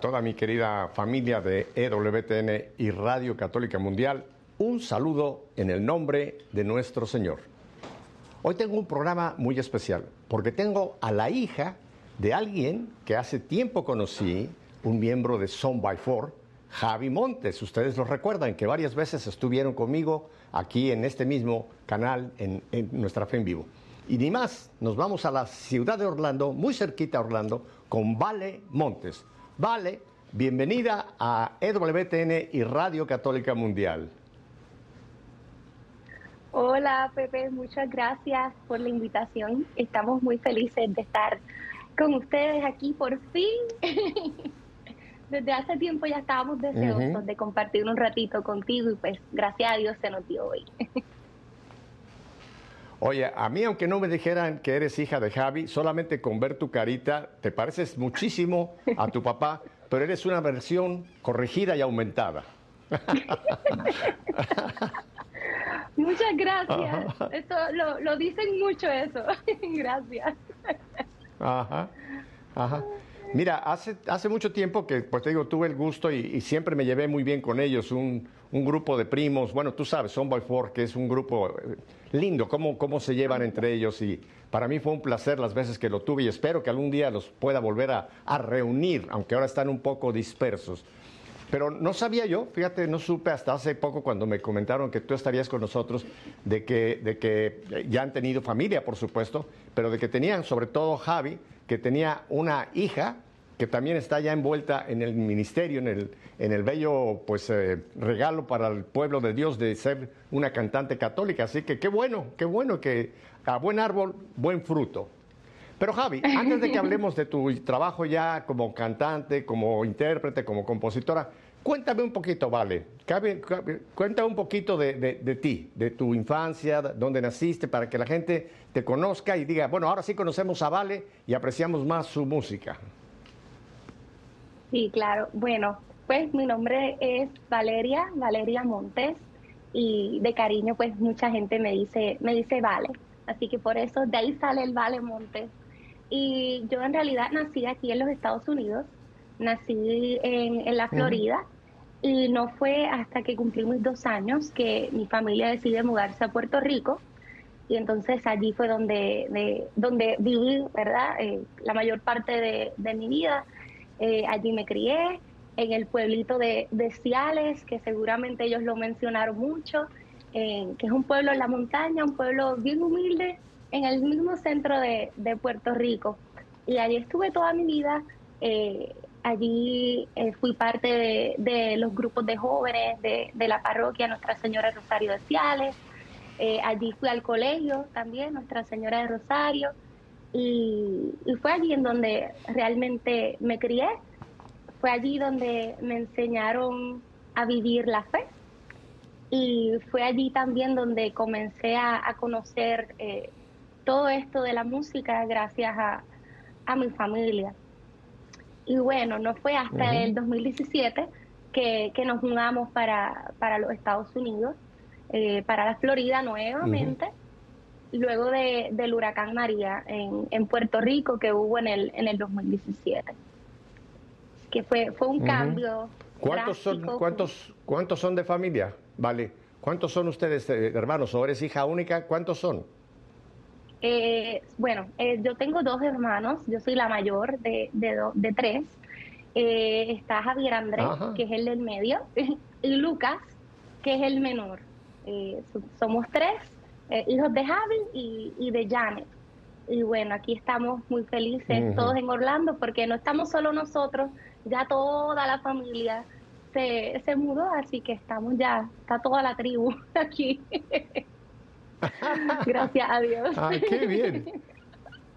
a toda mi querida familia de EWTN y Radio Católica Mundial, un saludo en el nombre de nuestro Señor. Hoy tengo un programa muy especial porque tengo a la hija de alguien que hace tiempo conocí, un miembro de Son by Four, Javi Montes. Ustedes lo recuerdan que varias veces estuvieron conmigo aquí en este mismo canal en, en nuestra fe en vivo. Y ni más, nos vamos a la ciudad de Orlando, muy cerquita a Orlando, con Vale Montes. Vale, bienvenida a EWTN y Radio Católica Mundial. Hola Pepe, muchas gracias por la invitación. Estamos muy felices de estar con ustedes aquí por fin. Desde hace tiempo ya estábamos deseosos de compartir un ratito contigo y pues gracias a Dios se nos dio hoy. Oye, a mí aunque no me dijeran que eres hija de Javi, solamente con ver tu carita te pareces muchísimo a tu papá, pero eres una versión corregida y aumentada. Muchas gracias. Eso lo, lo, dicen mucho eso. gracias. Ajá. Ajá. Mira, hace, mucho tiempo que, pues te digo, tuve el gusto y, siempre me llevé muy bien con ellos, un, grupo de primos, bueno, tú sabes, Son by Four, que es un grupo eh, lindo, cómo, cómo se llevan entre ellos y para mí fue un placer las veces que lo tuve y espero que algún día los pueda volver a, a reunir, aunque ahora están un poco dispersos. Pero no sabía yo, fíjate, no supe hasta hace poco cuando me comentaron que tú estarías con nosotros, de que, de que ya han tenido familia, por supuesto, pero de que tenían, sobre todo Javi, que tenía una hija que también está ya envuelta en el ministerio, en el, en el bello pues, eh, regalo para el pueblo de Dios de ser una cantante católica. Así que qué bueno, qué bueno que a buen árbol, buen fruto. Pero Javi, antes de que hablemos de tu trabajo ya como cantante, como intérprete, como compositora, cuéntame un poquito, vale. Cuéntame un poquito de, de, ti, de tu infancia, dónde naciste, para que la gente te conozca y diga, bueno, ahora sí conocemos a Vale y apreciamos más su música. Sí, claro. Bueno, pues mi nombre es Valeria, Valeria Montes, y de cariño, pues mucha gente me dice, me dice Vale. Así que por eso de ahí sale el Vale Montes. Y yo en realidad nací aquí en los Estados Unidos, nací en, en la Florida. Y no fue hasta que cumplí mis dos años que mi familia decide mudarse a Puerto Rico y entonces allí fue donde, de, donde viví, ¿verdad? Eh, la mayor parte de, de mi vida. Eh, allí me crié, en el pueblito de, de, Ciales, que seguramente ellos lo mencionaron mucho, eh, que es un pueblo en la montaña, un pueblo bien humilde, en el mismo centro de, de Puerto Rico. Y allí estuve toda mi vida. allí fui parte de, los grupos de jóvenes de, de la parroquia Nuestra Señora Rosario de Ciales. Eh, allí fui al colegio también, Nuestra Señora de Rosario, y, fue allí en donde realmente me crié. Fue allí donde me enseñaron a vivir la fe. Y fue allí también donde comencé a, conocer eh, todo esto de la música gracias a, mi familia. Y bueno, no fue hasta el 2017 que, que nos mudamos para, para los Estados Unidos eh, para la Florida nuevamente, luego de, del huracán María en, en, Puerto Rico que hubo en el, en el 2017. Que fue, fue un cambio. ¿Cuántos son, cuántos, ¿Cuántos son de familia? Vale. ¿Cuántos son ustedes, eh, hermanos? ¿O eres hija única? ¿Cuántos son? Eh, bueno, yo tengo dos hermanos, yo soy la mayor de, de, de tres. está Javier Andrés, que es el del medio, y Lucas, que es el menor. Eh, somos tres, eh, hijos de Javi y, de Janet. Y bueno, aquí estamos muy felices todos en Orlando porque no estamos solo nosotros, ya toda la familia se, se mudó, así que estamos ya, está toda la tribu aquí. Gracias a Dios. ¡Ay, qué bien!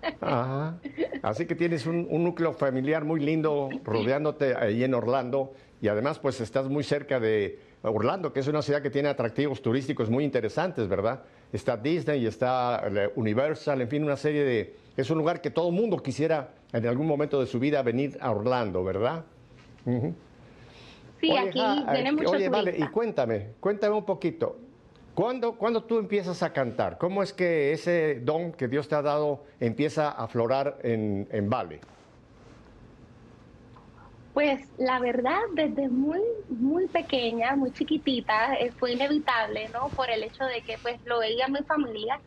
Así que tienes un, un, núcleo familiar muy lindo rodeándote ahí en Orlando y además pues estás muy cerca de, Orlando, que es una ciudad que tiene atractivos turísticos muy interesantes, ¿verdad? Está Disney, está eh, Universal, en fin, una serie de... Es un lugar que todo el mundo quisiera en algún momento de su vida venir a Orlando, ¿verdad? Sí, aquí viene mucho Oye, vale, y cuéntame, cuéntame un poquito. ¿Cuándo, ¿Cuándo tú empiezas a cantar? ¿Cómo es que ese don que Dios te ha dado empieza a aflorar en, en Vale? Pues la verdad, desde muy, muy pequeña, muy chiquitita, eh, fue inevitable, ¿no? Por el hecho de que pues lo veía en mi familia,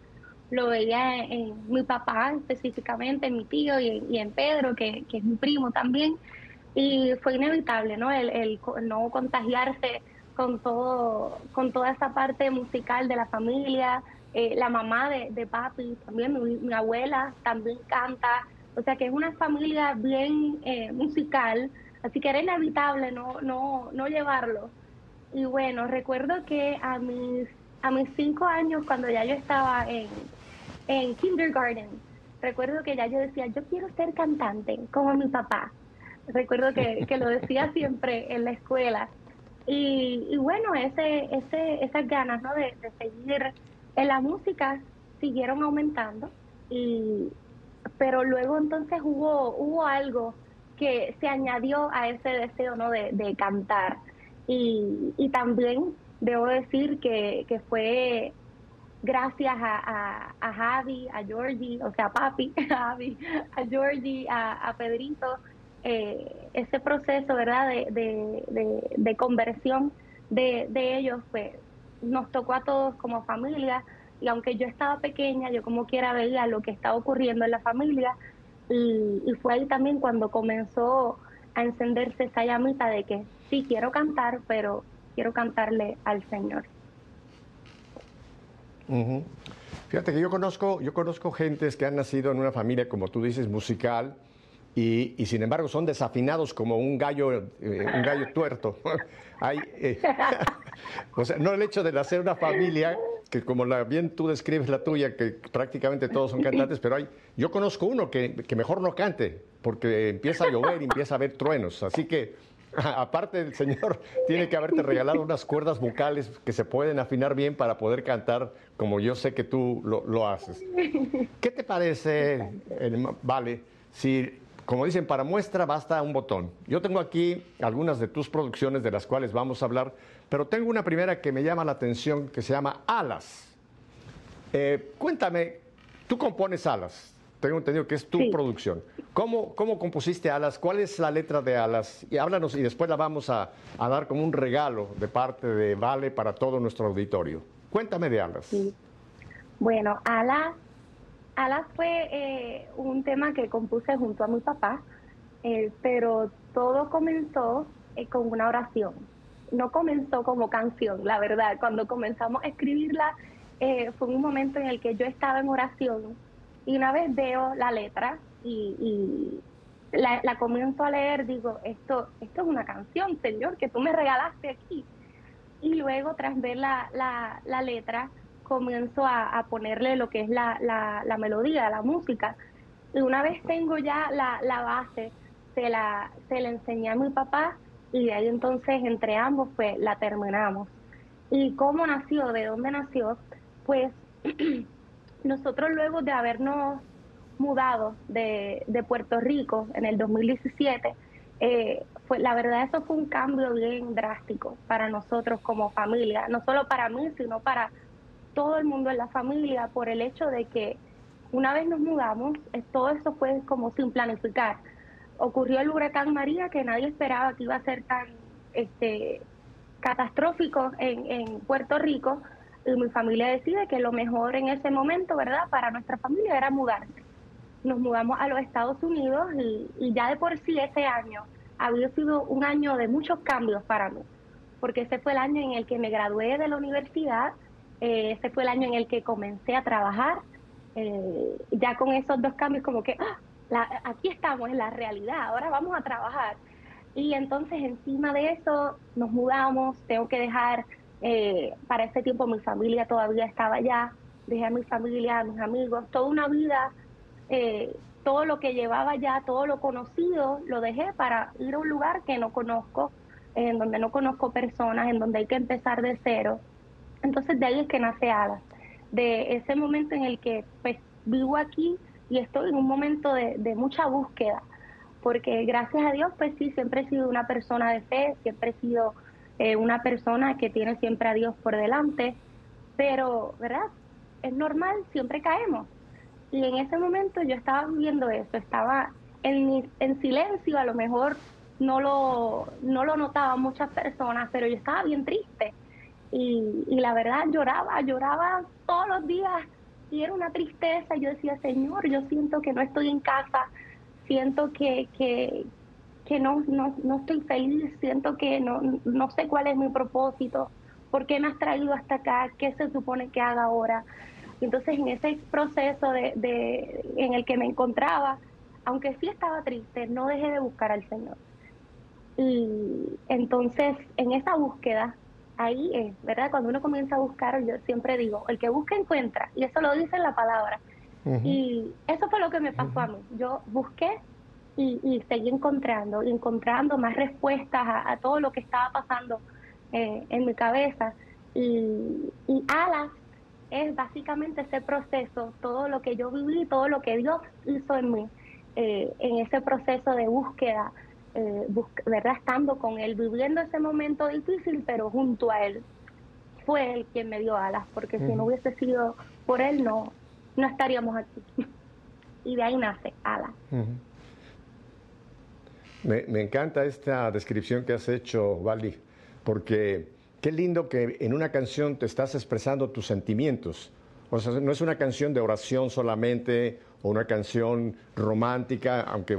lo veía en, mi papá específicamente, en mi tío y, en Pedro, que, es mi primo también. Y fue inevitable, ¿no? El, no contagiarse con todo, con toda esa parte musical de la familia. Eh, la mamá de, papi, también mi, abuela también canta. O sea que es una familia bien eh, musical Así que era inevitable no, no, no llevarlo. Y bueno, recuerdo que a mis, a mis cinco años, cuando ya yo estaba en, en kindergarten, recuerdo que ya yo decía, yo quiero ser cantante, como mi papá. Recuerdo que, que lo decía siempre en la escuela. Y, y bueno, ese, ese, esas ganas ¿no? de, de seguir en la música siguieron aumentando. Y, pero luego entonces hubo, hubo algo que se añadió a ese deseo ¿no? de, cantar. Y, y, también debo decir que, que fue gracias a, a, Javi, a Georgie, o sea, a papi, a Javi, a Georgie, a, Pedrito, eh, ese proceso, ¿verdad?, de, de, de, conversión de, de ellos, pues nos tocó a todos como familia y aunque yo estaba pequeña, yo como quiera veía lo que estaba ocurriendo en la familia y, fue ahí también cuando comenzó a encenderse esa llamita de que sí quiero cantar, pero quiero cantarle al Señor. Fíjate que yo conozco, yo conozco gentes que han nacido en una familia, como tú dices, musical, y, y sin embargo son desafinados como un gallo, eh, un gallo tuerto. Eh, o sea, no el hecho de nacer una familia que como la, bien tú describes la tuya, que prácticamente todos son cantantes, pero hay, yo conozco uno que, que mejor no cante, porque empieza a llover y empieza a haber truenos. Así que, aparte el Señor tiene que haberte regalado unas cuerdas vocales que se pueden afinar bien para poder cantar como yo sé que tú lo, lo haces. ¿Qué te parece, Vale, si como dicen, para muestra basta un botón. Yo tengo aquí algunas de tus producciones de las cuales vamos a hablar, pero tengo una primera que me llama la atención que se llama Alas. Eh, cuéntame, tú compones Alas, tengo entendido que es tu producción. ¿Cómo, ¿Cómo, compusiste Alas? ¿Cuál es la letra de Alas? Y háblanos y después la vamos a, a, dar como un regalo de parte de Vale para todo nuestro auditorio. Cuéntame de Alas. Bueno, Alas Alas fue eh, un tema que compuse junto a mi papá, eh, pero todo comenzó eh, con una oración. No comenzó como canción, la verdad. Cuando comenzamos a escribirla, fue un momento en el que yo estaba en oración y una vez veo la letra y, la, comienzo a leer, digo, esto, esto es una canción, Señor, que tú me regalaste aquí. Y luego, tras ver la, la, letra, comienzo a, ponerle lo que es la, melodía, la música. Y una vez tengo ya la, la base, se la, se la enseñé a mi papá y de ahí entonces entre ambos pues la terminamos. ¿Y cómo nació? ¿De dónde nació? Pues nosotros luego de habernos mudado de, de Puerto Rico en el 2017, eh, pues la verdad eso fue un cambio bien drástico para nosotros como familia, no solo para mí, sino para todo el mundo en la familia por el hecho de que una vez nos mudamos, eh, todo eso fue como sin planificar. Ocurrió el huracán María que nadie esperaba que iba a ser tan este, catastrófico en, en Puerto Rico y mi familia decide que lo mejor en ese momento, ¿verdad? Para nuestra familia era mudarse. Nos mudamos a los Estados Unidos y, ya de por sí ese año había sido un año de muchos cambios para mí, porque ese fue el año en el que me gradué de la universidad, eh, ese fue el año en el que comencé a trabajar. Eh, ya con esos dos cambios como que, ah, aquí estamos en la realidad, ahora vamos a trabajar. Y entonces encima de eso nos mudamos, tengo que dejar, eh, para ese tiempo mi familia todavía estaba allá, dejé a mi familia, a mis amigos, toda una vida, todo lo que llevaba ya, todo lo conocido, lo dejé para ir a un lugar que no conozco, en donde no conozco personas, en donde hay que empezar de cero. Entonces de ahí es que nace Alas, de ese momento en el que pues vivo aquí y estoy en un momento de, mucha búsqueda, porque gracias a Dios pues sí, siempre he sido una persona de fe, siempre he sido eh, una persona que tiene siempre a Dios por delante, pero, ¿verdad? Es normal, siempre caemos. Y en ese momento yo estaba viviendo eso, estaba en, en silencio, a lo mejor no lo, no lo notaban muchas personas, pero yo estaba bien triste. Y, y la verdad lloraba, lloraba todos los días era una tristeza. Yo decía, Señor, yo siento que no estoy en casa, siento que, que, que no, no, no estoy feliz, siento que no, no sé cuál es mi propósito, por qué me has traído hasta acá, qué se supone que haga ahora. Entonces en ese proceso de, de, en el que me encontraba, aunque sí estaba triste, no dejé de buscar al Señor. Y entonces en esa búsqueda, ahí es, ¿verdad? Cuando uno comienza a buscar, yo siempre digo, el que busca encuentra, y eso lo dice en la palabra. Y eso fue lo que me pasó a mí. Yo busqué y, y, seguí encontrando, encontrando más respuestas a, todo lo que estaba pasando eh, en mi cabeza. Y, y Alas es básicamente ese proceso, todo lo que yo viví, todo lo que Dios hizo en mí, eh, en ese proceso de búsqueda, eh, ¿verdad? Estando con Él, viviendo ese momento difícil, pero junto a Él. Fue Él quien me dio alas, porque si no hubiese sido por Él, no, no estaríamos aquí. y de ahí nace alas. me, me, encanta esta descripción que has hecho, Valdi, porque qué lindo que en una canción te estás expresando tus sentimientos. O sea, no es una canción de oración solamente o una canción romántica, aunque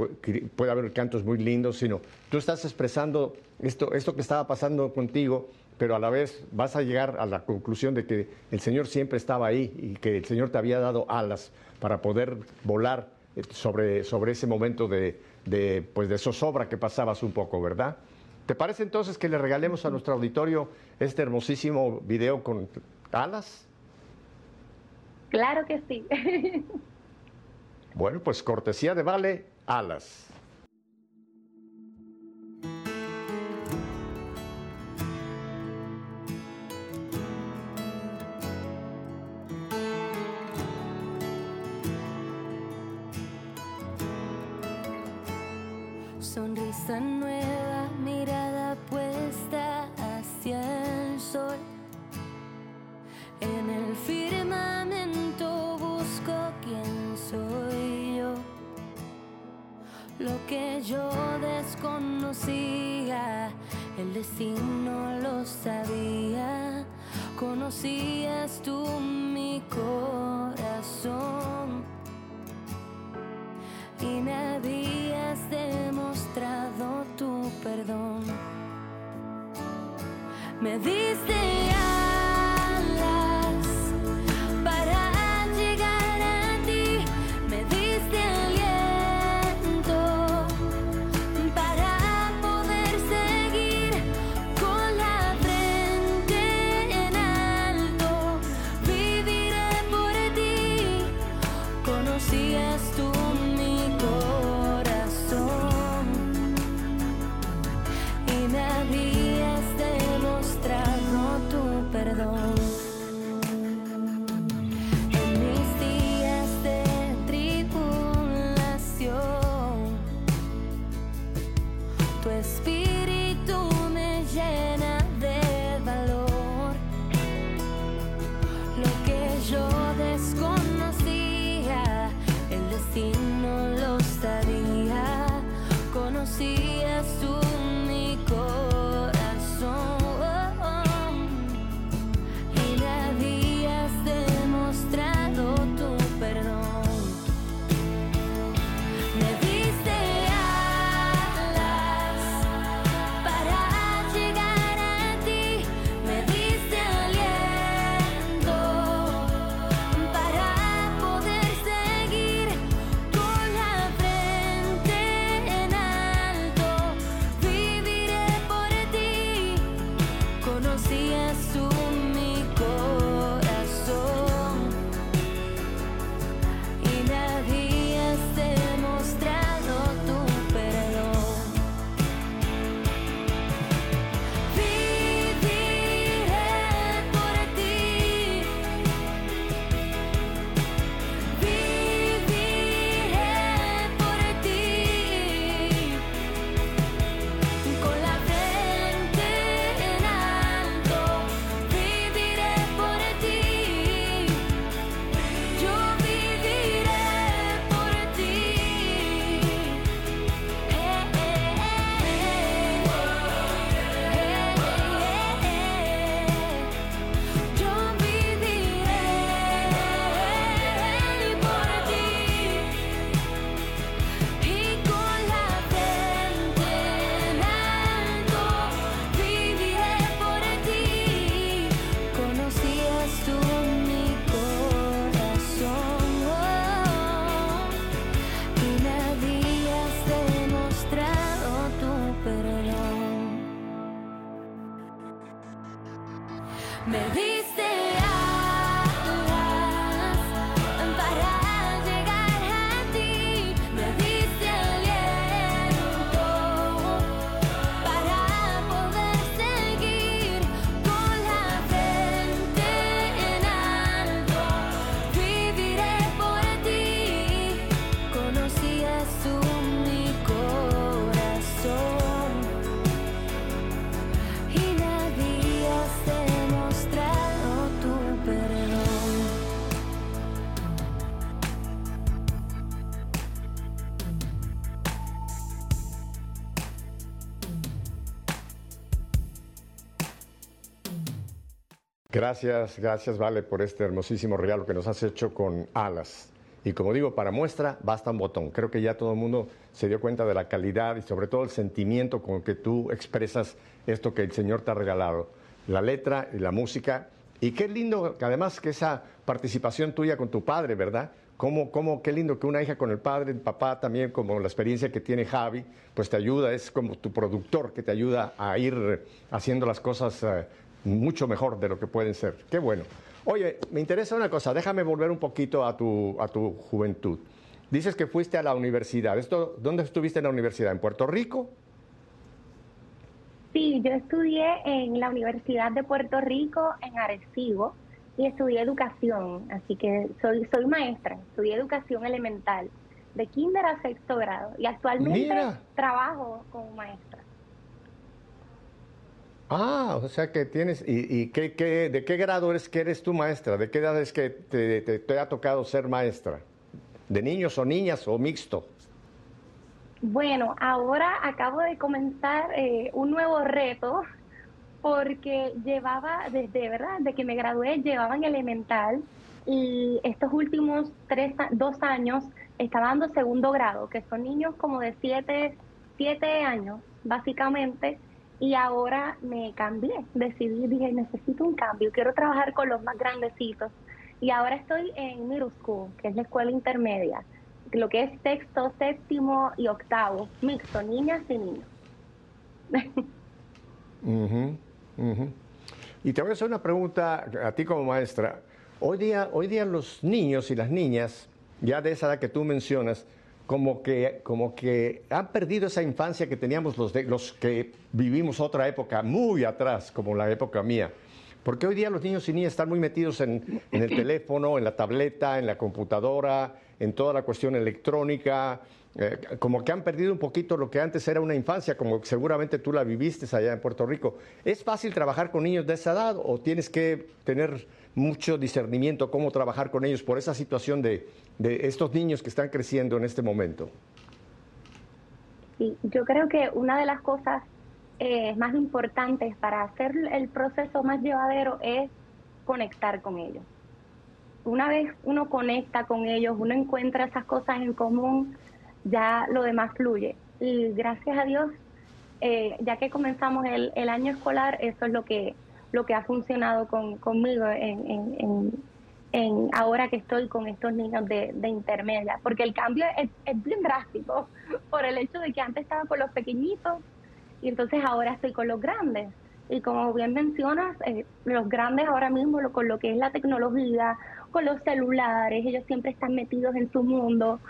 puede haber cantos muy lindos, sino tú estás expresando esto, esto que estaba pasando contigo, pero a la vez vas a llegar a la conclusión de que el Señor siempre estaba ahí y que el Señor te había dado alas para poder volar eh, sobre, sobre ese momento de, de, pues de zozobra que pasabas un poco, ¿verdad? ¿Te parece entonces que le regalemos a nuestro auditorio este hermosísimo video con alas? Claro que sí. bueno, pues cortesía de Vale, alas. Sonrisa nueva, mirada el destino lo sabía. Conocías tú mi corazón y me habías demostrado tu perdón. Me diste Gracias, gracias, Vale, por este hermosísimo regalo que nos has hecho con alas. Y como digo, para muestra basta un botón. Creo que ya todo el mundo se dio cuenta de la calidad y sobre todo el sentimiento con que tú expresas esto que el Señor te ha regalado. La letra y la música. Y qué lindo, además que esa participación tuya con tu padre, ¿verdad? Cómo, cómo, qué lindo que una hija con el padre, el papá también, como la experiencia que tiene Javi, pues te ayuda, es como tu productor que te ayuda a ir haciendo las cosas eh, mucho mejor de lo que pueden ser. Qué bueno. Oye, me interesa una cosa, déjame volver un poquito a tu, a tu juventud. Dices que fuiste a la universidad. ¿Esto, ¿Dónde estuviste en la universidad? ¿En Puerto Rico? Sí, yo estudié en la Universidad de Puerto Rico en Arecibo y estudié educación, así que soy soy maestra, estudié educación elemental de kinder a sexto grado y actualmente Mira. trabajo como maestra. Ah, o sea que tienes, ¿y, y qué, de qué grado eres que eres tu maestra? ¿De qué edad es que te, te- ha tocado ser maestra? ¿De niños o niñas o mixto? Bueno, ahora acabo de comenzar eh, un nuevo reto porque llevaba desde, ¿verdad? De que me gradué, llevaba en elemental y estos últimos tres, dos años estaba dando segundo grado, que son niños como de siete, siete años, básicamente, y ahora me cambié, decidí, dije, necesito un cambio, quiero trabajar con los más grandecitos. Y ahora estoy en middle school, que es la escuela intermedia, lo que es sexto, séptimo y octavo, mixto, niñas y niños. Y te voy a hacer una pregunta a ti como maestra. Hoy día, hoy día los niños y las niñas, ya de esa edad que tú mencionas, como que, como que han perdido esa infancia que teníamos los, de- los que vivimos otra época muy atrás, como la época mía. Porque hoy día los niños y niñas están muy metidos en, en el teléfono, en la tableta, en la computadora, en toda la cuestión electrónica, eh, como que han perdido un poquito lo que antes era una infancia, como seguramente tú la viviste allá en Puerto Rico. ¿Es fácil trabajar con niños de esa edad o tienes que tener mucho discernimiento cómo trabajar con ellos por esa situación de, de estos niños que están creciendo en este momento? Sí, yo creo que una de las cosas eh, más importantes para hacer el proceso más llevadero es conectar con ellos. Una vez uno conecta con ellos, uno encuentra esas cosas en común, ya lo demás fluye. Y gracias a Dios, eh, ya que comenzamos el, el año escolar, eso es lo que, lo que ha funcionado con, conmigo en, ahora que estoy con estos niños de, intermedia, porque el cambio es, es bien drástico por el hecho de que antes estaba con los pequeñitos y entonces ahora estoy con los grandes. Y como bien mencionas, eh, los grandes ahora mismo lo- con lo que es la tecnología, con los celulares, ellos siempre están metidos en su mundo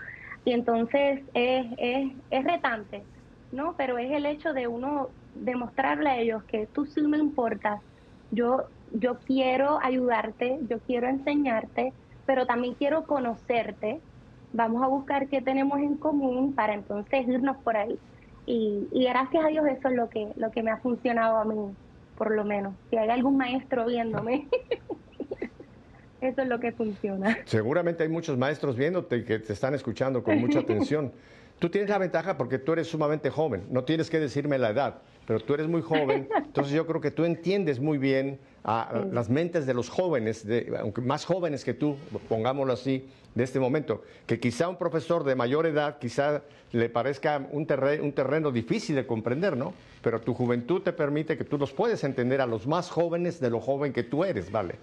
y entonces es, es, es retante, ¿no? Pero es el hecho de uno demostrarle a ellos que tú sí me importas, yo, yo quiero ayudarte, yo quiero enseñarte, pero también quiero conocerte. Vamos a buscar qué tenemos en común para entonces irnos por ahí. Y, y gracias a Dios eso es lo que, lo que me ha funcionado a mí, por lo menos. Si hay algún maestro viéndome, eso es lo que funciona. Seguramente hay muchos maestros viéndote y que te están escuchando con mucha atención. Tú tienes la ventaja porque tú eres sumamente joven, no tienes que decirme la edad, pero tú eres muy joven, entonces yo creo que tú entiendes muy bien a, las mentes de los jóvenes, de- aunque más jóvenes que tú, pongámoslo así, de este momento, que quizá un profesor de mayor edad quizá le parezca un, terre- un terreno difícil de comprender, ¿no? Pero tu juventud te permite que tú los puedes entender a los más jóvenes de lo joven que tú eres, ¿vale?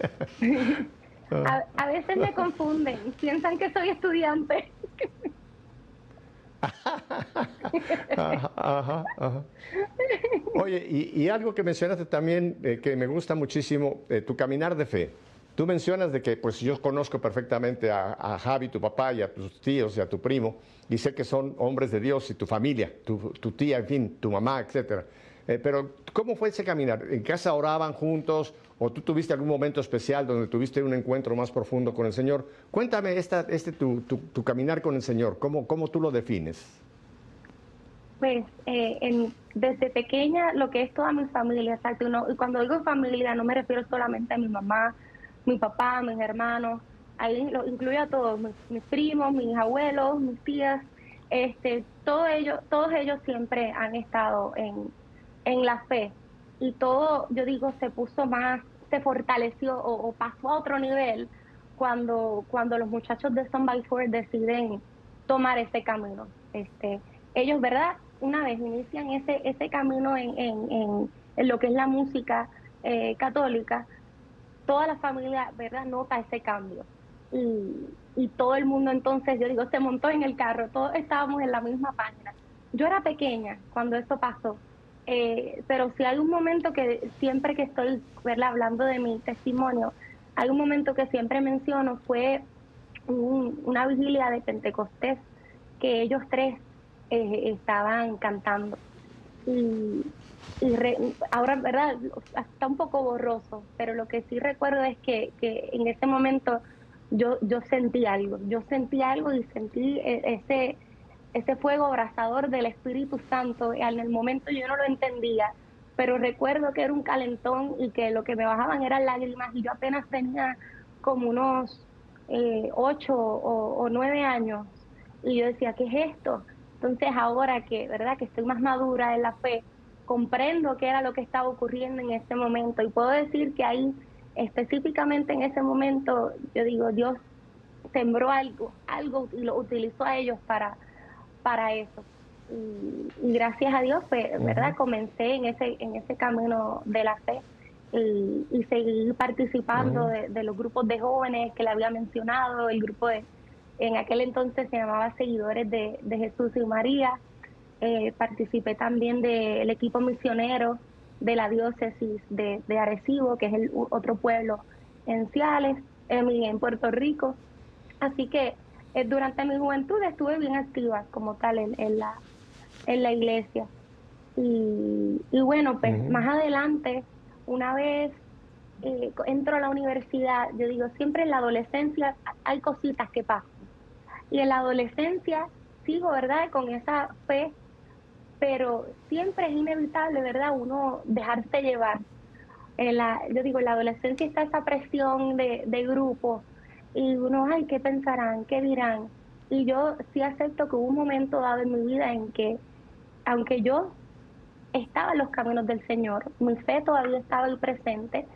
A, a veces me confunden, piensan que soy estudiante. Ajá, ajá, ajá. Oye, y, algo que mencionaste también eh, que me gusta muchísimo, eh, tu caminar de fe. Tú mencionas de que, pues yo conozco perfectamente a, a Javi, tu papá, y a tus tíos y a tu primo, y sé que son hombres de Dios y tu familia, tu, tu tía, en fin, tu mamá, etcétera. Eh, pero, ¿cómo fue ese caminar? ¿En casa oraban juntos o tú tuviste algún momento especial donde tuviste un encuentro más profundo con el Señor? Cuéntame esta, este tu, tu- caminar con el Señor, ¿cómo, cómo tú lo defines? Pues eh, en- desde pequeña lo que es toda mi familia. Y, cuando digo familia no me refiero solamente a mi mamá, mi papá, mis hermanos, ahí lo incluyo a todos, mis, primos, mis abuelos, mis tías, este, todos ellos, todos ellos siempre han estado en, en la fe y todo, yo digo, se puso más, se fortaleció o, pasó a otro nivel cuando, cuando los muchachos de Son by Four deciden tomar ese camino. Este, ellos, ¿verdad? Una vez inician ese, ese camino en, en, en, en lo que es la música eh, católica, toda la familia, ¿verdad? Nota ese cambio. Y, y todo el mundo entonces, yo digo, se montó en el carro, todos estábamos en la misma página. Yo era pequeña cuando eso pasó, eh, pero si hay un momento que siempre que estoy ¿verdad? hablando de mi testimonio, hay un momento que siempre menciono, fue un- una vigilia de Pentecostés que ellos tres eh, estaban cantando. Y, y re- ahora, ¿verdad? Está un poco borroso, pero lo que sí recuerdo es que, que en ese momento yo, yo sentí algo, yo sentí algo y sentí e- ese, ese fuego abrasador del Espíritu Santo. En el momento yo no lo entendía, pero recuerdo que era un calentón y que lo que me bajaban eran lágrimas y yo apenas tenía como unos eh, ocho o, o nueve años y yo decía, ¿qué es esto? Entonces ahora que, ¿verdad? Que estoy más madura en la fe, comprendo qué era lo que estaba ocurriendo en ese momento y puedo decir que ahí específicamente en ese momento yo digo, Dios sembró algo, algo y lo utilizó a ellos para, para eso. Y, y gracias a Dios, pues, ¿verdad? Comencé en ese, en ese camino de la fe y, y seguí participando de, de los grupos de jóvenes que le había mencionado, el grupo de, en aquel entonces se llamaba Seguidores de, de Jesús y María. Eh, participé también del equipo misionero de la diócesis de, de Arecibo, que es el otro pueblo en Ciales, en, en Puerto Rico. Así que eh, durante mi juventud estuve bien activa como tal en, en la, en la iglesia. Y, y bueno, pues más adelante, una vez eh, entro a la universidad, yo digo, siempre en la adolescencia hay cositas que pasan. Y en la adolescencia sigo, ¿verdad? Con esa fe, pero siempre es inevitable, ¿verdad? Uno dejarse llevar. En la, yo digo, en la adolescencia está esa presión de, de grupo y uno, ay, ¿qué pensarán? ¿Qué dirán? Y yo sí acepto que hubo un momento dado en mi vida en que, aunque yo estaba en los caminos del Señor, mi fe todavía estaba ahí presente,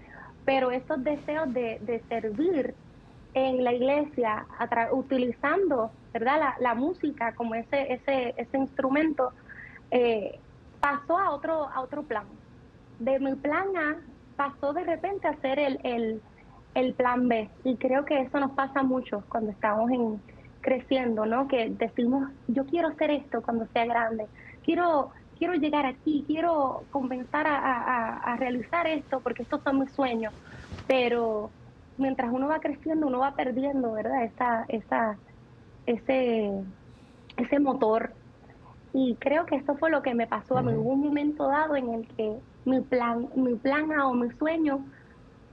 pero esos deseos de, de servir en la iglesia, utilizando ¿verdad? La, la música como ese, ese, ese instrumento, eh, pasó a otro, a otro plan. De mi plan A pasó de repente a ser el, el, el plan B. Y creo que eso nos pasa mucho cuando estamos en, creciendo, ¿no? Que decimos, yo quiero hacer esto cuando sea grande, quiero, quiero llegar aquí, quiero comenzar a, a- a- realizar esto porque estos son mis sueños. Pero mientras uno va creciendo, uno va perdiendo, ¿verdad? Esa, esa, ese, ese motor. Y creo que eso fue lo que me pasó a mí. Hubo un momento dado en el que mi plan, mi plan A o mi sueño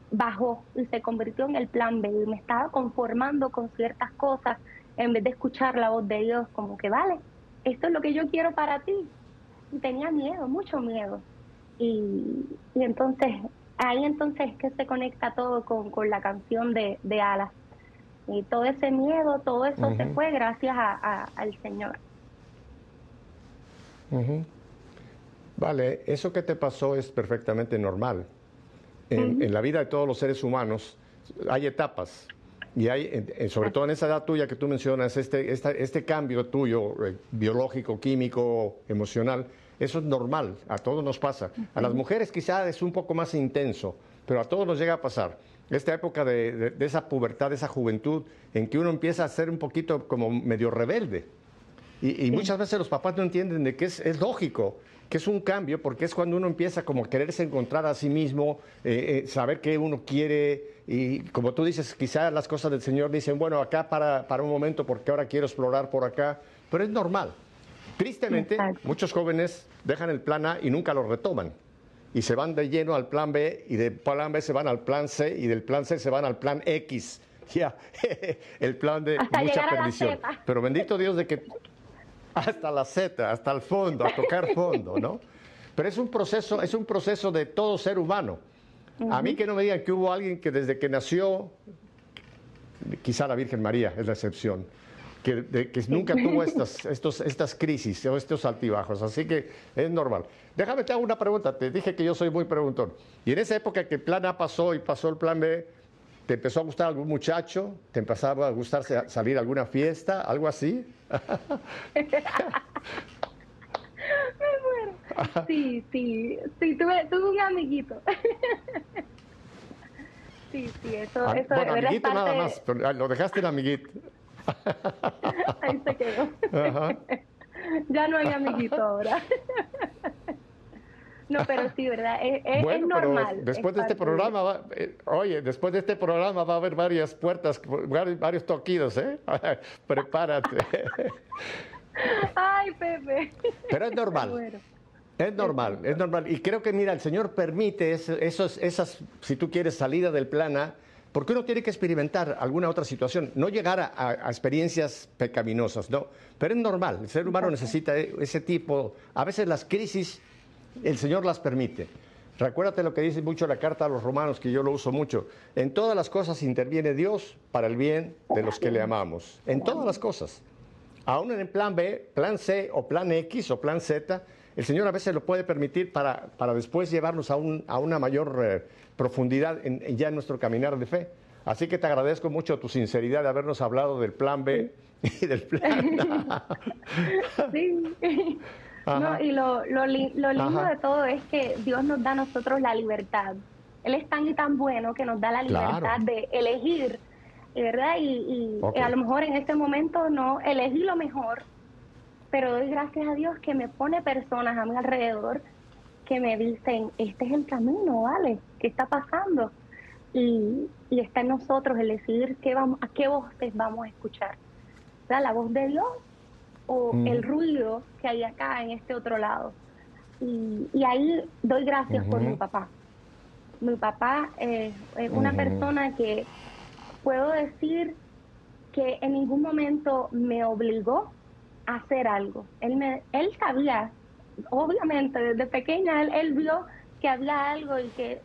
bajó y se convirtió en el plan B. Y me estaba conformando con ciertas cosas en vez de escuchar la voz de Dios, como que vale, esto es lo que yo quiero para ti. Y tenía miedo, mucho miedo. Y, y entonces, ahí entonces es que se conecta todo con, con la canción de, de Alas. Y todo ese miedo, todo eso se fue gracias a- a- al Señor. Vale, eso que te pasó es perfectamente normal. En, en la vida de todos los seres humanos hay etapas. Y hay, sobre todo en esa edad tuya que tú mencionas, este, esta- este cambio tuyo, eh, biológico, químico, emocional, eso es normal, a todos nos pasa. A las mujeres quizá es un poco más intenso, pero a todos nos llega a pasar. Esta época de, de- de esa pubertad, de esa juventud, en que uno empieza a ser un poquito como medio rebelde. Y, y muchas veces los papás no entienden de que es, es lógico. Que es un cambio, porque es cuando uno empieza como a quererse encontrar a sí mismo, eh, eh, saber qué uno quiere, y como tú dices, quizás las cosas del Señor dicen, bueno, acá para, para un momento, porque ahora quiero explorar por acá, pero es normal. Tristemente, Exacto. muchos jóvenes dejan el plan A y nunca lo retoman. Y se van de lleno al plan B, y del plan B se van al plan C, y del plan C se van al plan X. Ya, el plan de Hasta mucha perdición. Pero bendito Dios de que hasta la Z, hasta el fondo, a tocar fondo, ¿no? Pero es un proceso, es un proceso de todo ser humano. A mí que no me digan que hubo alguien que desde que nació, quizá la Virgen María es la excepción, que, de- que nunca tuvo estas, estos, estas crisis o estos altibajos, así que es normal. Déjame te hago una pregunta, te dije que yo soy muy preguntón. Y en esa época que el plan A pasó y pasó el plan B, ¿te empezó a gustar algún muchacho? ¿Te empezaba a gustarse a salir a alguna fiesta? ¿Algo así? Sí, sí, sí, tuve, tuve un amiguito. Sí, sí, eso, Ah, eso bueno, de verdad es amiguito nada más, pero, ah, lo dejaste en amiguito. Ahí se quedó. Ajá. Ya no hay amiguito ahora. No, pero sí, ¿verdad? Es, Bueno, normal. pero después es de este programa, va- eh, oye, después de este programa va a haber varias puertas, varios, toquidos, ¿eh? Prepárate. Ay, Pepe. Pero es normal. Bueno. Es normal, es normal. Y creo que, mira, el Señor permite es- esos, esas, si tú quieres, salida del plan A, porque uno tiene que experimentar alguna otra situación, no llegar a, a- a experiencias pecaminosas, ¿no? Pero es normal, el ser humano necesita e- ese tipo, a veces las crisis, el Señor las permite. Recuérdate lo que dice mucho la carta a los romanos, que yo lo uso mucho. En todas las cosas interviene Dios para el bien de los que le amamos. En todas las cosas. Aún en el plan B, plan C o plan X o plan Z, el Señor a veces lo puede permitir para, para después llevarnos a, un- a una mayor eh, profundidad en, ya en nuestro caminar de fe. Así que te agradezco mucho tu sinceridad de habernos hablado del plan B y del plan. Sí. No, y lo, lo, li- lo lindo Ajá. de todo es que Dios nos da a nosotros la libertad. Él es tan y tan bueno que nos da la Claro. libertad de elegir, ¿verdad? Y, y a lo mejor en este momento no elegí lo mejor, pero doy gracias a Dios que me pone personas a mi alrededor que me dicen, este es el camino, ¿vale? ¿Qué está pasando? Y, y está en nosotros el decidir qué vamos, a qué voces vamos a escuchar. ¿Verdad? ¿La voz de Dios o Ujú. el ruido que hay acá en este otro lado? Y, y ahí doy gracias por mi papá. Mi papá eh, es una persona que puedo decir que en ningún momento me obligó a hacer algo. Él, me, él sabía, obviamente, desde pequeña, él, él vio que había algo y que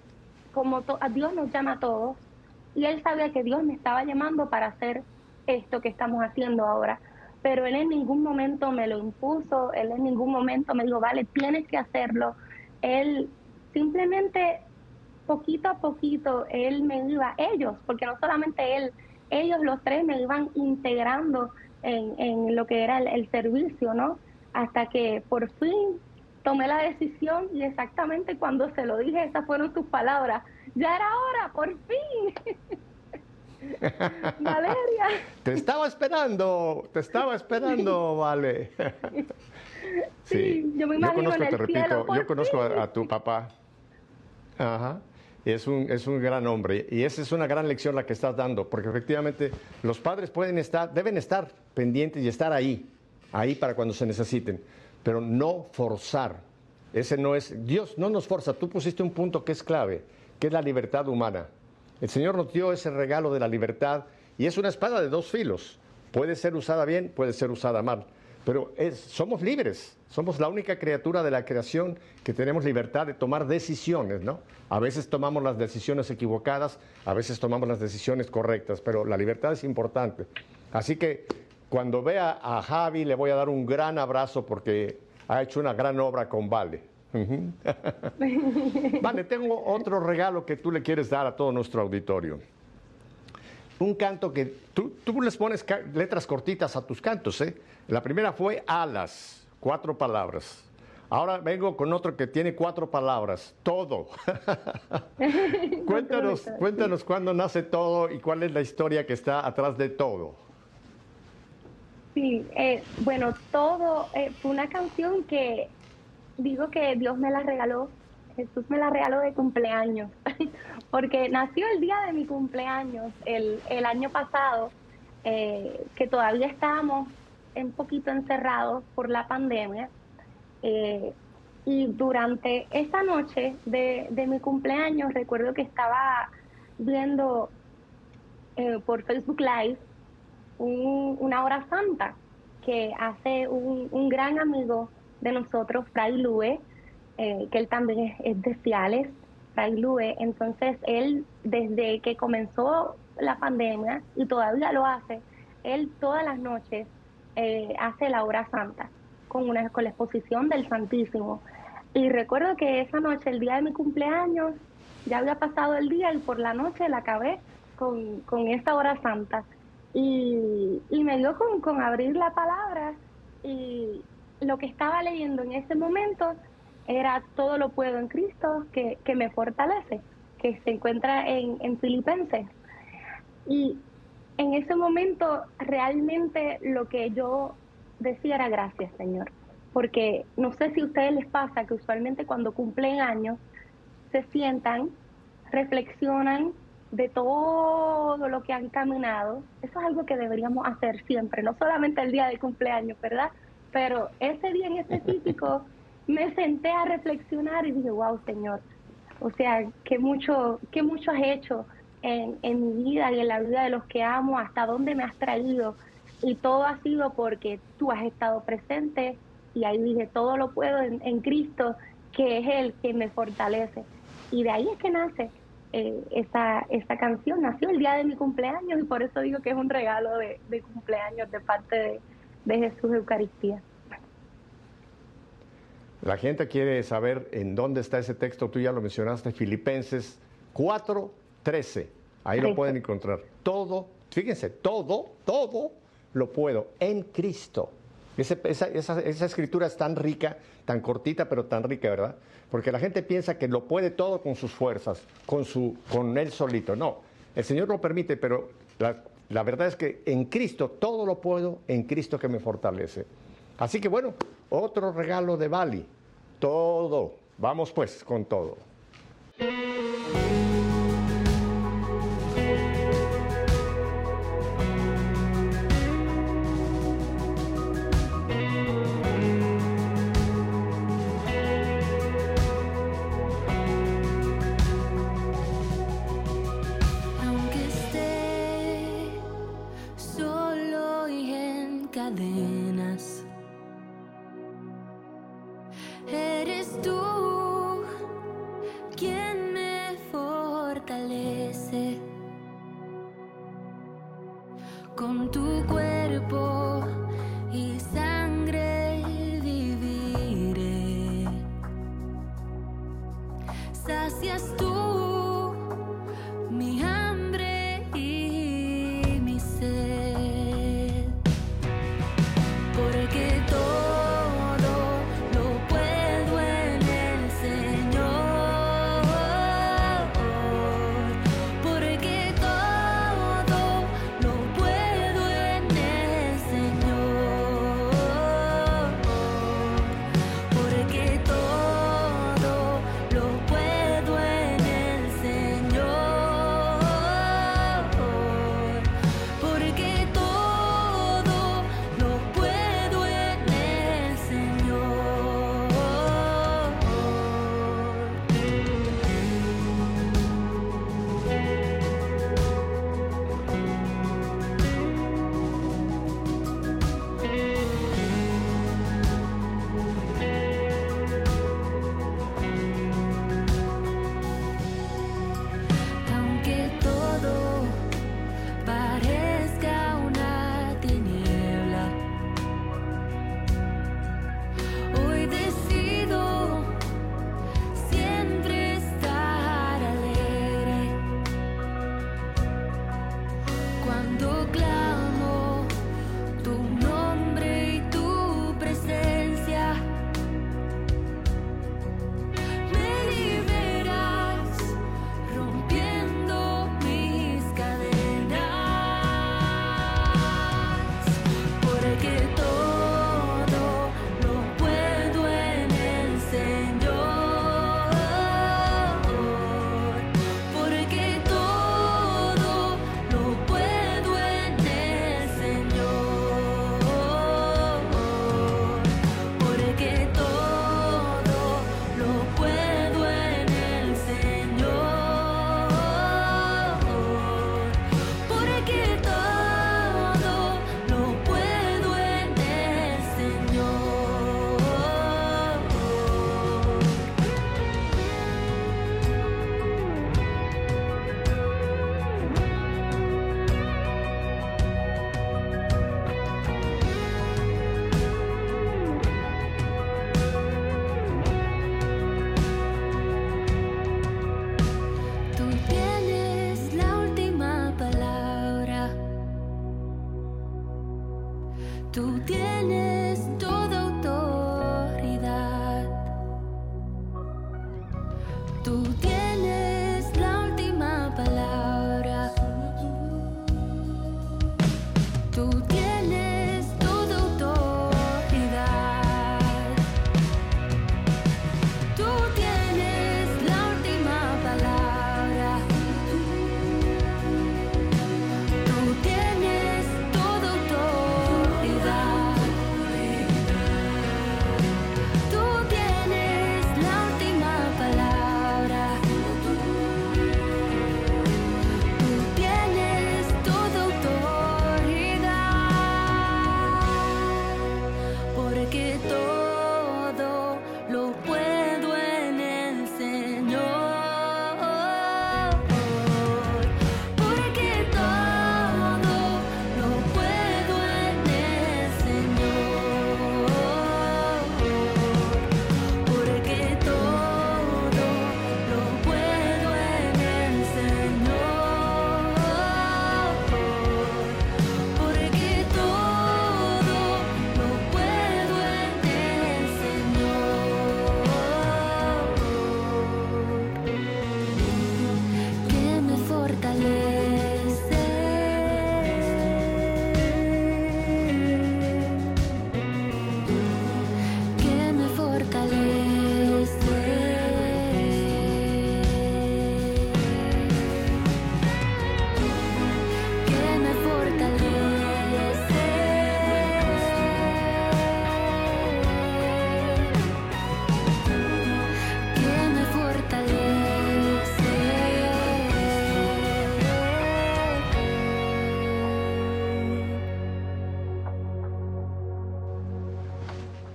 como to- a Dios nos llama a todos, y él sabía que Dios me estaba llamando para hacer esto que estamos haciendo ahora. Pero él en ningún momento me lo impuso, él en ningún momento me dijo, vale, tienes que hacerlo. Él simplemente poquito a poquito él me iba, ellos, porque no solamente él, ellos los tres me iban integrando en, en lo que era el, servicio, ¿no? Hasta que por fin tomé la decisión y exactamente cuando se lo dije, esas fueron sus palabras. Ya era hora, por fin. Valeria. Te estaba esperando, te estaba esperando, vale. Sí, yo me yo imagino conozco, en te el repito, cielo, por yo conozco a, a tu papá. Ajá. Es un, es un gran hombre y esa es una gran lección la que estás dando, porque efectivamente los padres pueden estar, deben estar pendientes y estar ahí, ahí para cuando se necesiten, pero no forzar. Ese no es, Dios no nos forza, tú pusiste un punto que es clave, que es la libertad humana. El Señor nos dio ese regalo de la libertad y es una espada de dos filos. Puede ser usada bien, puede ser usada mal, pero somos libres, somos la única criatura de la creación que tenemos libertad de tomar decisiones, ¿no? A veces tomamos las decisiones equivocadas, a veces tomamos las decisiones correctas, pero la libertad es importante. Así que cuando vea a Javi le voy a dar un gran abrazo porque ha hecho una gran obra con Vale. Vale, tengo otro regalo que tú le quieres dar a todo nuestro auditorio. Un canto que tú, tú les pones letras cortitas a tus cantos, ¿eh? La primera fue alas, cuatro palabras. Ahora vengo con otro que tiene cuatro palabras, todo. cuéntanos, cuéntanos cuándo nace todo y cuál es la historia que está atrás de todo. Sí, eh, bueno, todo eh, fue una canción que digo que Dios me la regaló, Jesús me la regaló de cumpleaños, porque nació el día de mi cumpleaños, el, el año pasado, eh, que todavía estábamos un poquito encerrados por la pandemia. eh, y durante esa noche de, de mi cumpleaños, recuerdo que estaba viendo eh, por Facebook Live un- una hora santa que hace un, un gran amigo de nosotros, Fray Lue, eh, que él también es, es de Ciales, Fray Lue. Entonces, él, desde que comenzó la pandemia, y todavía lo hace, él todas las noches eh, hace la hora santa con, una, con la exposición del Santísimo. Y recuerdo que esa noche, el día de mi cumpleaños, ya había pasado el día y por la noche la acabé con, con esa hora santa. Y, y me dio con, con abrir la palabra y lo que estaba leyendo en ese momento era todo lo puedo en Cristo que, me fortalece, que se encuentra en, en Filipenses. Y en ese momento realmente lo que yo decía era gracias, Señor. Porque no sé si a ustedes les pasa que usualmente cuando cumplen años se sientan, reflexionan de todo lo que han caminado. Eso es algo que deberíamos hacer siempre, no solamente el día del cumpleaños, ¿verdad? Pero ese día en específico me senté a reflexionar y dije, wow, Señor, o sea, qué mucho, qué mucho has hecho en, en mi vida y en la vida de los que amo, hasta dónde me has traído. Y todo ha sido porque tú has estado presente y ahí dije, todo lo puedo en, Cristo, que es el que me fortalece. Y de ahí es que nace eh, esa, esa canción. Nació el día de mi cumpleaños y por eso digo que es un regalo de, de cumpleaños de parte de, de Jesús Eucaristía. La gente quiere saber en dónde está ese texto, tú ya lo mencionaste, Filipenses 4, 13. Ahí lo pueden encontrar. Todo, fíjense, todo, todo lo puedo en Cristo. Ese- esa, esa- esa escritura es tan rica, tan cortita, pero tan rica, ¿verdad? Porque la gente piensa que lo puede todo con sus fuerzas, con, su, con él solito. No, el Señor lo permite, pero la, la verdad es que en Cristo todo lo puedo, en Cristo que me fortalece. Así que bueno, otro regalo de Bali. Todo. Vamos pues con todo.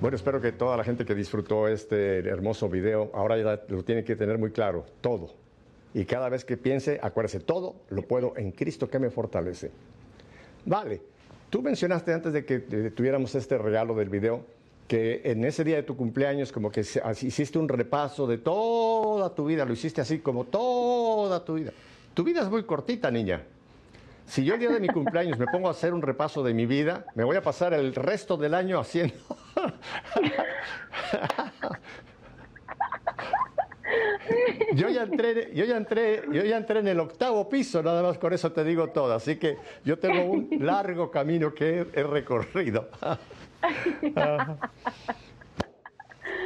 Bueno, espero que toda la gente que disfrutó este hermoso video ahora ya lo tiene que tener muy claro, todo. Y cada vez que piense, acuérdese, todo lo puedo en Cristo que me fortalece. Vale, tú mencionaste antes de que tuviéramos este regalo del video que en ese día de tu cumpleaños como que hiciste un repaso de toda tu vida, lo hiciste así como toda tu vida. Tu vida es muy cortita, niña. Si yo el día de mi cumpleaños me pongo a hacer un repaso de mi vida, me voy a pasar el resto del año haciendo. Yo ya entré, yo ya entré, yo ya entré en el octavo piso, nada más con eso te digo todo. Así que yo tengo un largo camino que he, he recorrido.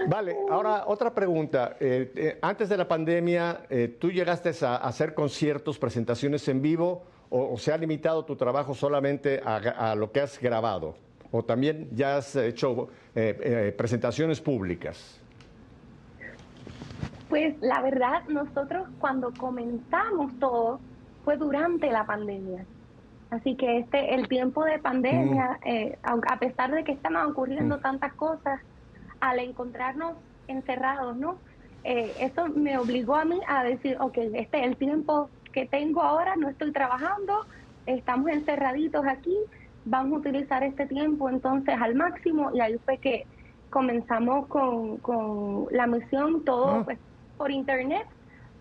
Vale, ahora otra pregunta. Eh, eh, antes de la pandemia, eh, ¿tú llegaste a, a hacer conciertos, presentaciones en vivo o, o se ha limitado tu trabajo solamente a, a lo que has grabado? ¿O también ya has hecho eh, eh, presentaciones públicas? Pues la verdad, nosotros cuando comenzamos todo fue durante la pandemia. Así que este, el tiempo de pandemia, eh, aunque- a pesar de que estaban ocurriendo tantas cosas, al encontrarnos encerrados, ¿no? Eh, eso me obligó a mí a decir, ok, este es el tiempo que tengo ahora, no estoy trabajando, estamos encerraditos aquí, vamos a utilizar este tiempo entonces al máximo y ahí fue que comenzamos con, con la misión, todo Ah. pues por internet,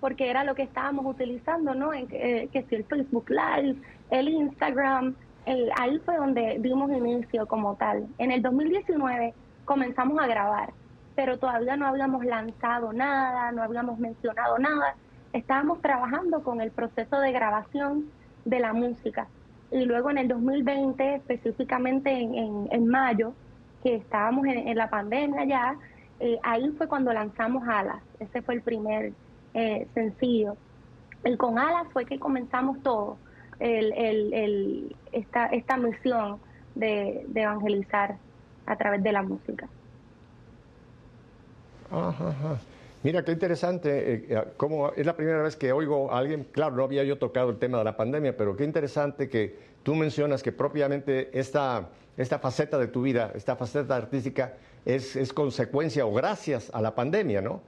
porque era lo que estábamos utilizando, ¿no? En, que, eh, que si el Facebook Live, el Instagram, el- ahí fue donde dimos inicio como tal. En el 2019 comenzamos a grabar, pero todavía no habíamos lanzado nada, no habíamos mencionado nada. Estábamos trabajando con el proceso de grabación de la música. Y luego en el 2020, específicamente en, en- en mayo, que estábamos en, la pandemia ya, eh, ahí fue cuando lanzamos Alas. Ese fue el primer eh, sencillo. Y con Alas fue que comenzamos todo, el, el- el- esta, esta misión de, de evangelizar a través de la música. Ajá, ajá. Mira, qué interesante, eh, eh, cómo es la primera vez que oigo a alguien, claro, no había yo tocado el tema de la pandemia, pero qué interesante que tú mencionas que propiamente esta, esta faceta de tu vida, esta faceta artística, es, es consecuencia o gracias a la pandemia, ¿no?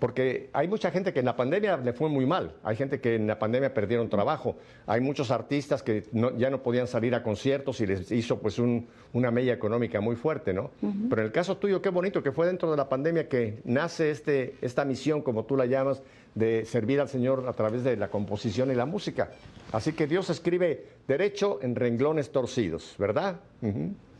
Porque hay mucha gente que en la pandemia le fue muy mal, hay gente que en la pandemia perdieron trabajo, hay muchos artistas que no- ya no podían salir a conciertos y les hizo pues un- una mella económica muy fuerte, ¿no? Pero en el caso tuyo, qué bonito que fue dentro de la pandemia que nace este, esta misión, como tú la llamas, de servir al Señor a través de la composición y la música. Así que Dios escribe derecho en renglones torcidos, ¿verdad?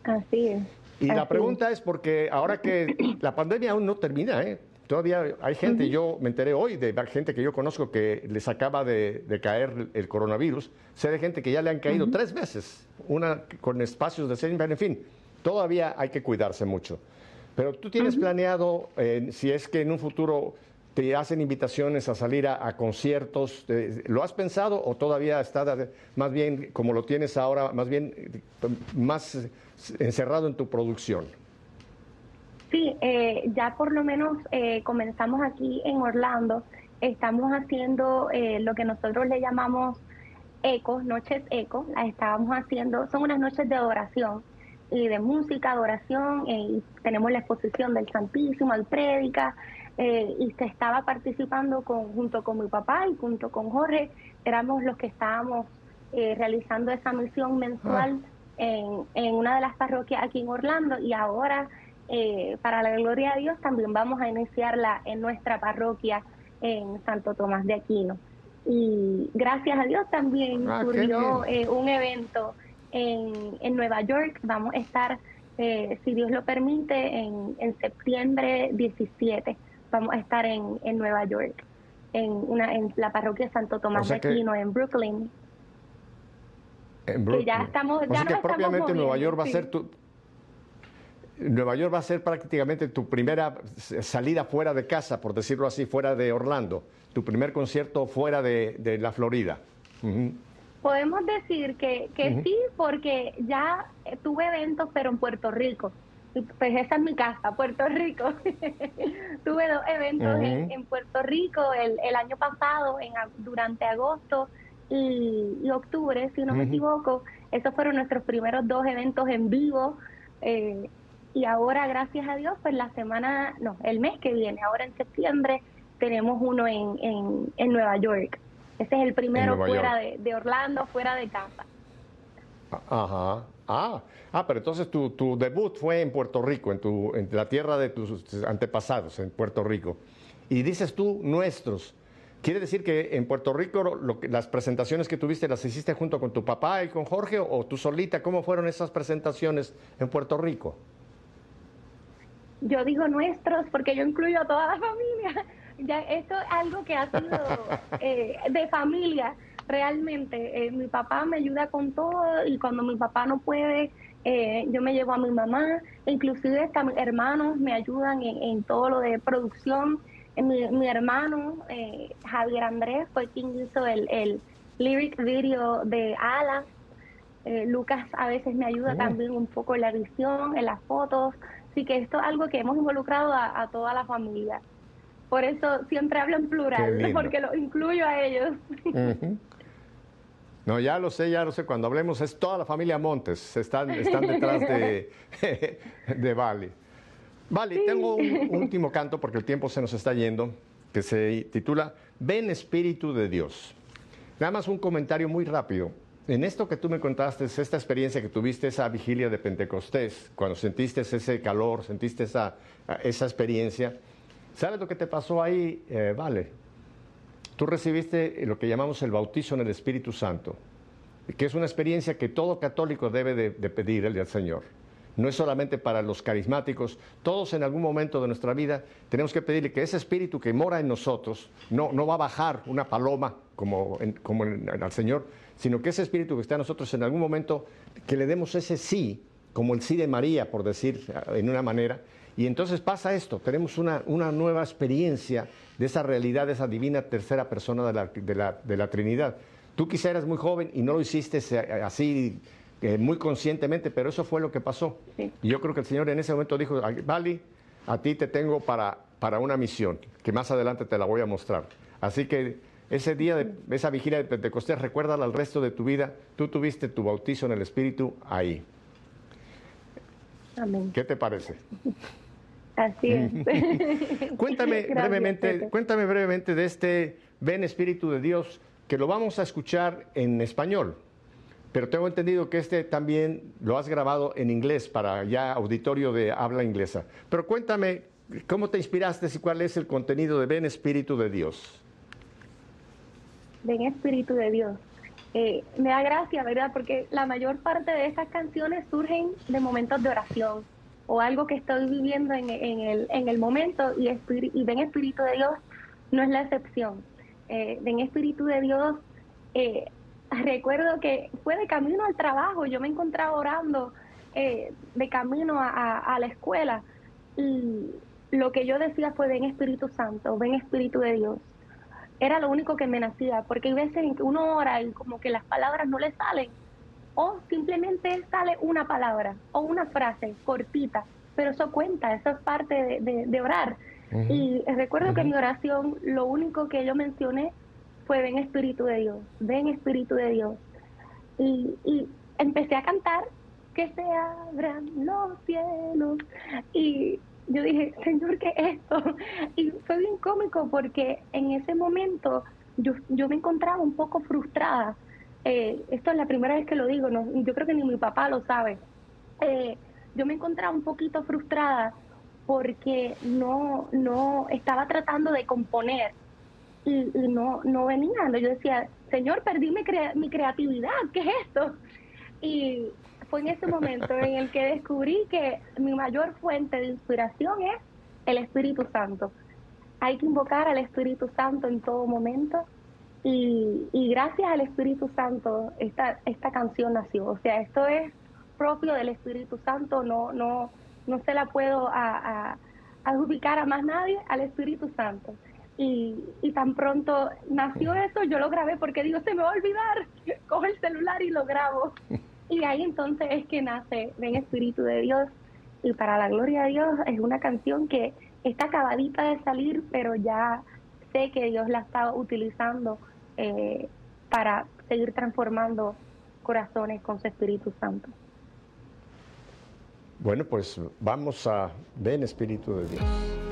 Así es. Y la pregunta es porque ahora que la pandemia aún no termina, ¿eh? Todavía hay gente, yo me enteré hoy de gente que yo conozco que les acaba de, de caer el coronavirus. Sé de gente que ya le han caído tres veces, una con espacios de seis, en fin, todavía hay que cuidarse mucho. Pero tú tienes planeado, eh, si es que en un futuro te hacen invitaciones a salir a, a conciertos, eh, ¿lo has pensado o todavía está más bien como lo tienes ahora, más bien eh, más encerrado en tu producción? Sí, eh, ya por lo menos eh, comenzamos aquí en Orlando. Estamos haciendo eh, lo que nosotros le llamamos ecos, noches eco. Las estábamos haciendo, son unas noches de adoración y de música, adoración. eh, y tenemos la exposición del Santísimo, al prédica. eh, y se estaba participando con, junto con mi papá y junto con Jorge. Éramos los que estábamos eh, realizando esa misión mensual en, en una de las parroquias aquí en Orlando. Y ahora eh, para la gloria de Dios, también vamos a iniciarla en nuestra parroquia en Santo Tomás de Aquino. Y gracias a Dios también Ah, surgió eh, un evento en, en Nueva York. Vamos a estar, eh, si Dios lo permite, en, en septiembre 17. Vamos a estar en, en Nueva York, en, una, en la parroquia Santo Tomás O sea de que- Aquino, en Brooklyn. En Que ya estamos- o ya sea que estamos propiamente Nueva York va a sí. ser tu Nueva York va a ser prácticamente tu primera salida fuera de casa, por decirlo así, fuera de Orlando, tu primer concierto fuera de, de la Florida. Podemos decir que, sí, porque ya tuve eventos, pero en Puerto Rico. Pues esa es mi casa, Puerto Rico. tuve dos eventos en, Puerto Rico el, el año pasado, en, durante agosto y, y octubre, si no me equivoco. Esos fueron nuestros primeros dos eventos en vivo. eh, y ahora, gracias a Dios, pues la semana, no, el mes que viene, ahora en septiembre, tenemos uno en, en, en Nueva York. Ese es el primero fuera de, de Orlando, fuera de casa. Ajá. Ah, ah, pero entonces tu, tu debut fue en Puerto Rico, en, tu, en la tierra de tus antepasados, en Puerto Rico. Y dices tú, nuestros. ¿Quiere decir que en Puerto Rico lo que- las presentaciones que tuviste las hiciste junto con tu papá y con Jorge o tú solita? ¿Cómo fueron esas presentaciones en Puerto Rico? Yo digo nuestros porque yo incluyo a toda la familia. Ya esto es algo que ha sido eh, de familia realmente. Eh, mi papá me ayuda con todo y cuando mi papá no puede, eh, yo me llevo a mi mamá. Inclusive hasta mis hermanos me ayudan en, en todo lo de producción. Mi, mi hermano eh, Javier Andrés fue quien hizo el, el lyric video de Alas. Eh, Lucas a veces me ayuda Oh. también un poco en la edición, en las fotos. Así que esto es algo que hemos involucrado a, a toda la familia. Por eso siempre hablo en plural, porque los incluyo a ellos. No, ya lo sé, ya lo sé. Cuando hablemos es toda la familia Montes. Están, están detrás de, de Vali. Vali, tengo un último canto porque el tiempo se nos está yendo, que se titula Ven Espíritu de Dios. Nada más un comentario muy rápido. En esto que tú me contaste, esta experiencia que tuviste, esa vigilia de Pentecostés, cuando sentiste ese calor, sentiste esa, esa experiencia, ¿sabes lo que te pasó ahí, eh, Vale? Tú recibiste lo que llamamos el bautizo en el Espíritu Santo, que es una experiencia que todo católico debe de, de pedirle al Señor. No es solamente para los carismáticos, todos en algún momento de nuestra vida tenemos que pedirle que ese espíritu que mora en nosotros no, no va a bajar una paloma como, en- como al Señor, sino que ese espíritu que está en nosotros en algún momento, que le demos ese sí, como el sí de María, por decir eh, en una manera, y entonces pasa esto, tenemos una, una nueva experiencia de esa realidad, de esa divina tercera persona de la, de la- de la Trinidad. Tú quizá eras muy joven y no lo hiciste así eh, muy conscientemente, pero eso fue lo que pasó. Sí. Y yo creo que el Señor en ese momento dijo, "Ay, Vali, a ti te tengo para, para una misión, que más adelante te la voy a mostrar. Así que ese día, de, esa vigilia de Pentecostés, recuérdala al resto de tu vida, tú tuviste tu bautizo en el Espíritu ahí. Amén. ¿Qué te parece? Así es. Cuéntame Gracias, brevemente, Pepe. cuéntame brevemente de este Ven Espíritu de Dios, que lo vamos a escuchar en español. Pero tengo entendido que este también lo has grabado en inglés para ya auditorio de habla inglesa. Pero cuéntame, ¿cómo te inspiraste y cuál es el contenido de Ven Espíritu de Dios? Ven Espíritu de Dios. Eh, me da gracia, ¿verdad? Porque la mayor parte de estas canciones surgen de momentos de oración o algo que estoy viviendo en, el, en el momento y, y ven Espíritu de Dios no es la excepción. Eh, ven Espíritu de Dios, eh, recuerdo que fue de camino al trabajo, yo me encontraba orando eh, de camino a, a- a la escuela y lo que yo decía fue ven Espíritu Santo, ven Espíritu de Dios. Era lo único que me nacía, porque hay veces en que uno ora y como que las palabras no le salen, o simplemente sale una palabra o una frase cortita, pero eso cuenta, eso es parte de, de- de orar. Y recuerdo que en mi oración lo único que yo mencioné fue ven Espíritu de Dios, ven Espíritu de Dios. Y, y empecé a cantar que se abran los cielos. Y yo dije, Señor, ¿qué es esto? Y fue bien cómico porque en ese momento yo, yo me encontraba un poco frustrada. Eh, esto es la primera vez que lo digo, no, yo creo que ni mi papá lo sabe. Eh, yo me encontraba un poquito frustrada porque no, no estaba tratando de componer y, y no, no venía. Yo decía, Señor, perdí mi, crea- mi creatividad, ¿qué es esto? Y fue en ese momento en el que descubrí que mi mayor fuente de inspiración es el Espíritu Santo. Hay que invocar al Espíritu Santo en todo momento y, y gracias al Espíritu Santo esta, esta canción nació. O sea, esto es propio del Espíritu Santo, no, no, no se la puedo a- adjudicar a más nadie, al Espíritu Santo. Y, y tan pronto nació eso, yo lo grabé porque digo, se me va a olvidar, cojo el celular y lo grabo. Y ahí entonces es que nace Ven Espíritu de Dios. Y para la gloria de Dios es una canción que está acabadita de salir, pero ya sé que Dios la está utilizando eh, para seguir transformando corazones con su Espíritu Santo. Bueno, pues vamos a ven Espíritu de Dios.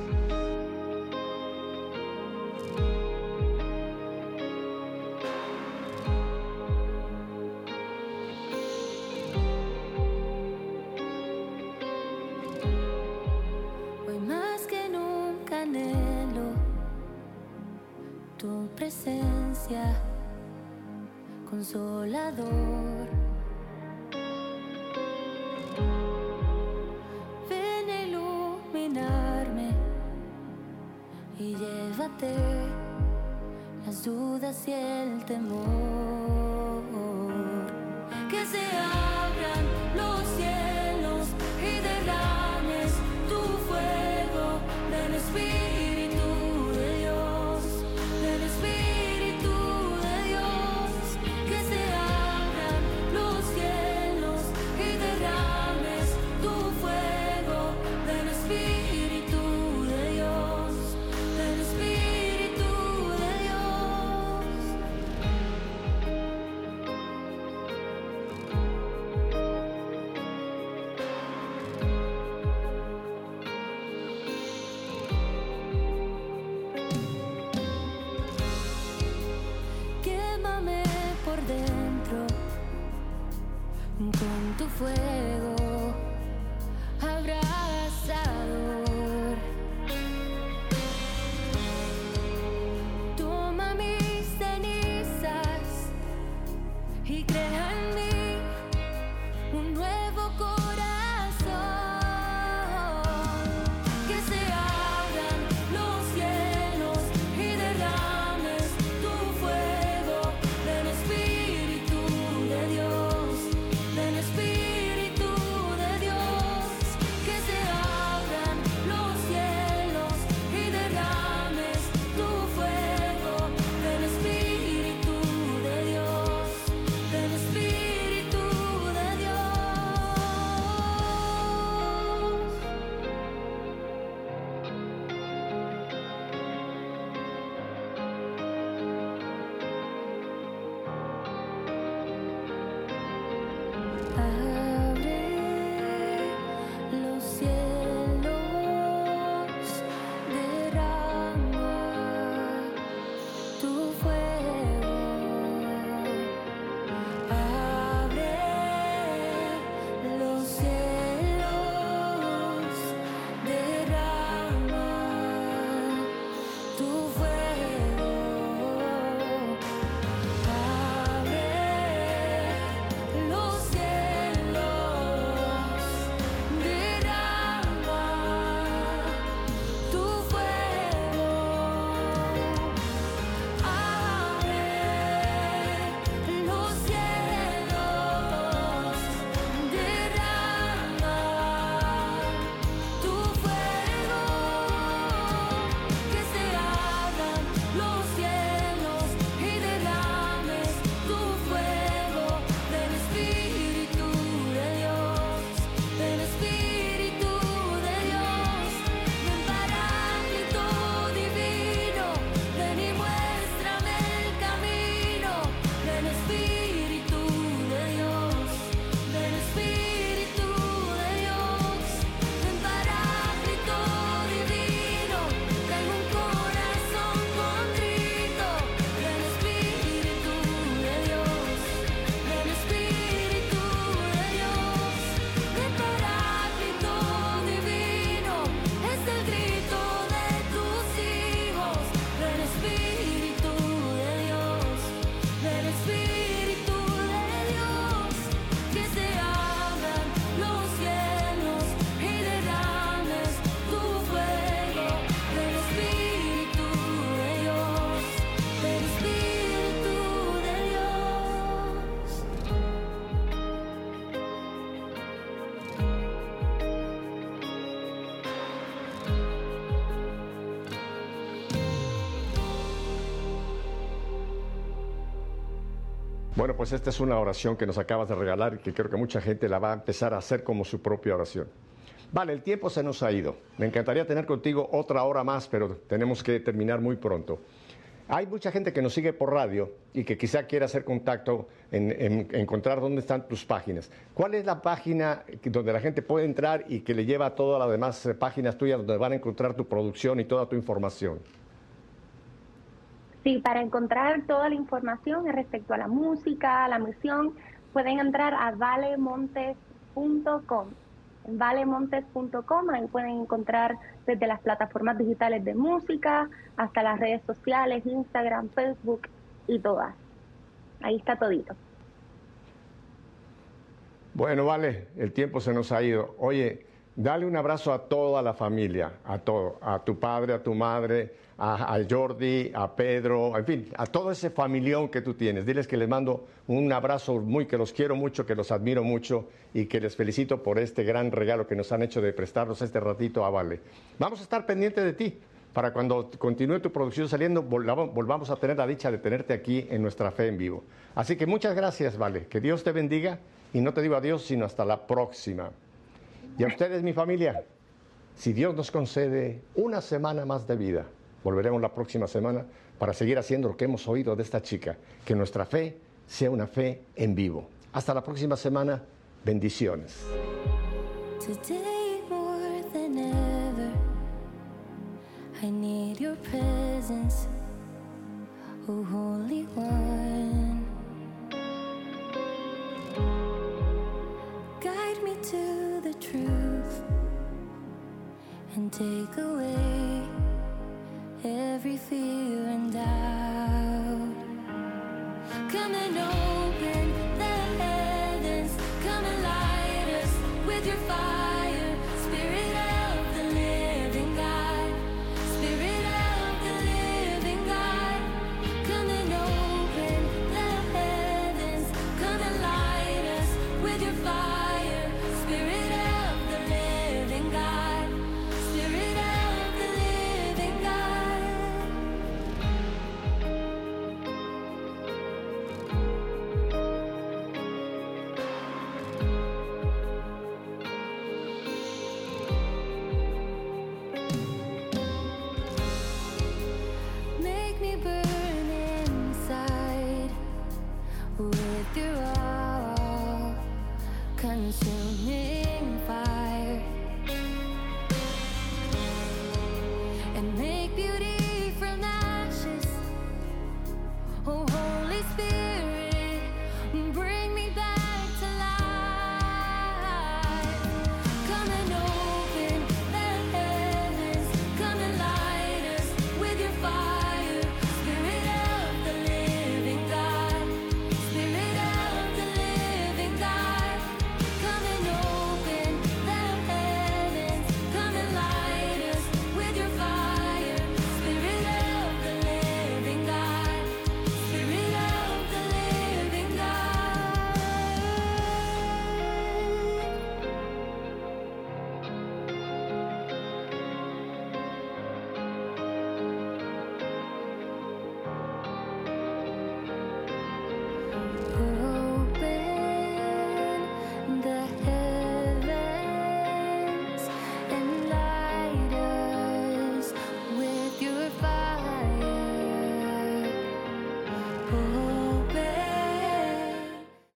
Bueno, pues esta es una oración que nos acabas de regalar y que creo que mucha gente la va a empezar a hacer como su propia oración. Vale, el tiempo se nos ha ido. Me encantaría tener contigo otra hora más, pero tenemos que terminar muy pronto. Hay mucha gente que nos sigue por radio y que quizá quiera hacer contacto en, en- encontrar dónde están tus páginas. ¿Cuál es la página donde la gente puede entrar y que le lleva a todas las demás eh, páginas tuyas donde van a encontrar tu producción y toda tu información? Sí, para encontrar toda la información respecto a la música, la misión, pueden entrar a valemontes.com. En valemontes.com ahí pueden encontrar desde las plataformas digitales de música hasta las redes sociales, Instagram, Facebook y todas. Ahí está todito. Bueno, vale, el tiempo se nos ha ido. Oye, dale un abrazo a toda la familia, a todo, a tu padre, a tu madre, a, Jordi, a Pedro, en fin, a todo ese familión que tú tienes. Diles que les mando un abrazo muy, que los quiero mucho, que los admiro mucho y que les felicito por este gran regalo que nos han hecho de prestarnos este ratito a Vale. Vamos a estar pendientes de ti. Para cuando continúe tu producción saliendo, volvamos a tener la dicha de tenerte aquí en nuestra fe en vivo. Así que muchas gracias, Vale. Que Dios te bendiga y no te digo adiós, sino hasta la próxima. Y a ustedes, mi familia, si Dios nos concede una semana más de vida, volveremos la próxima semana para seguir haciendo lo que hemos oído de esta chica, que nuestra fe sea una fe en vivo. Hasta la próxima semana, bendiciones. And take away every fear and doubt. Come and open the heavens, come and light us with your fire.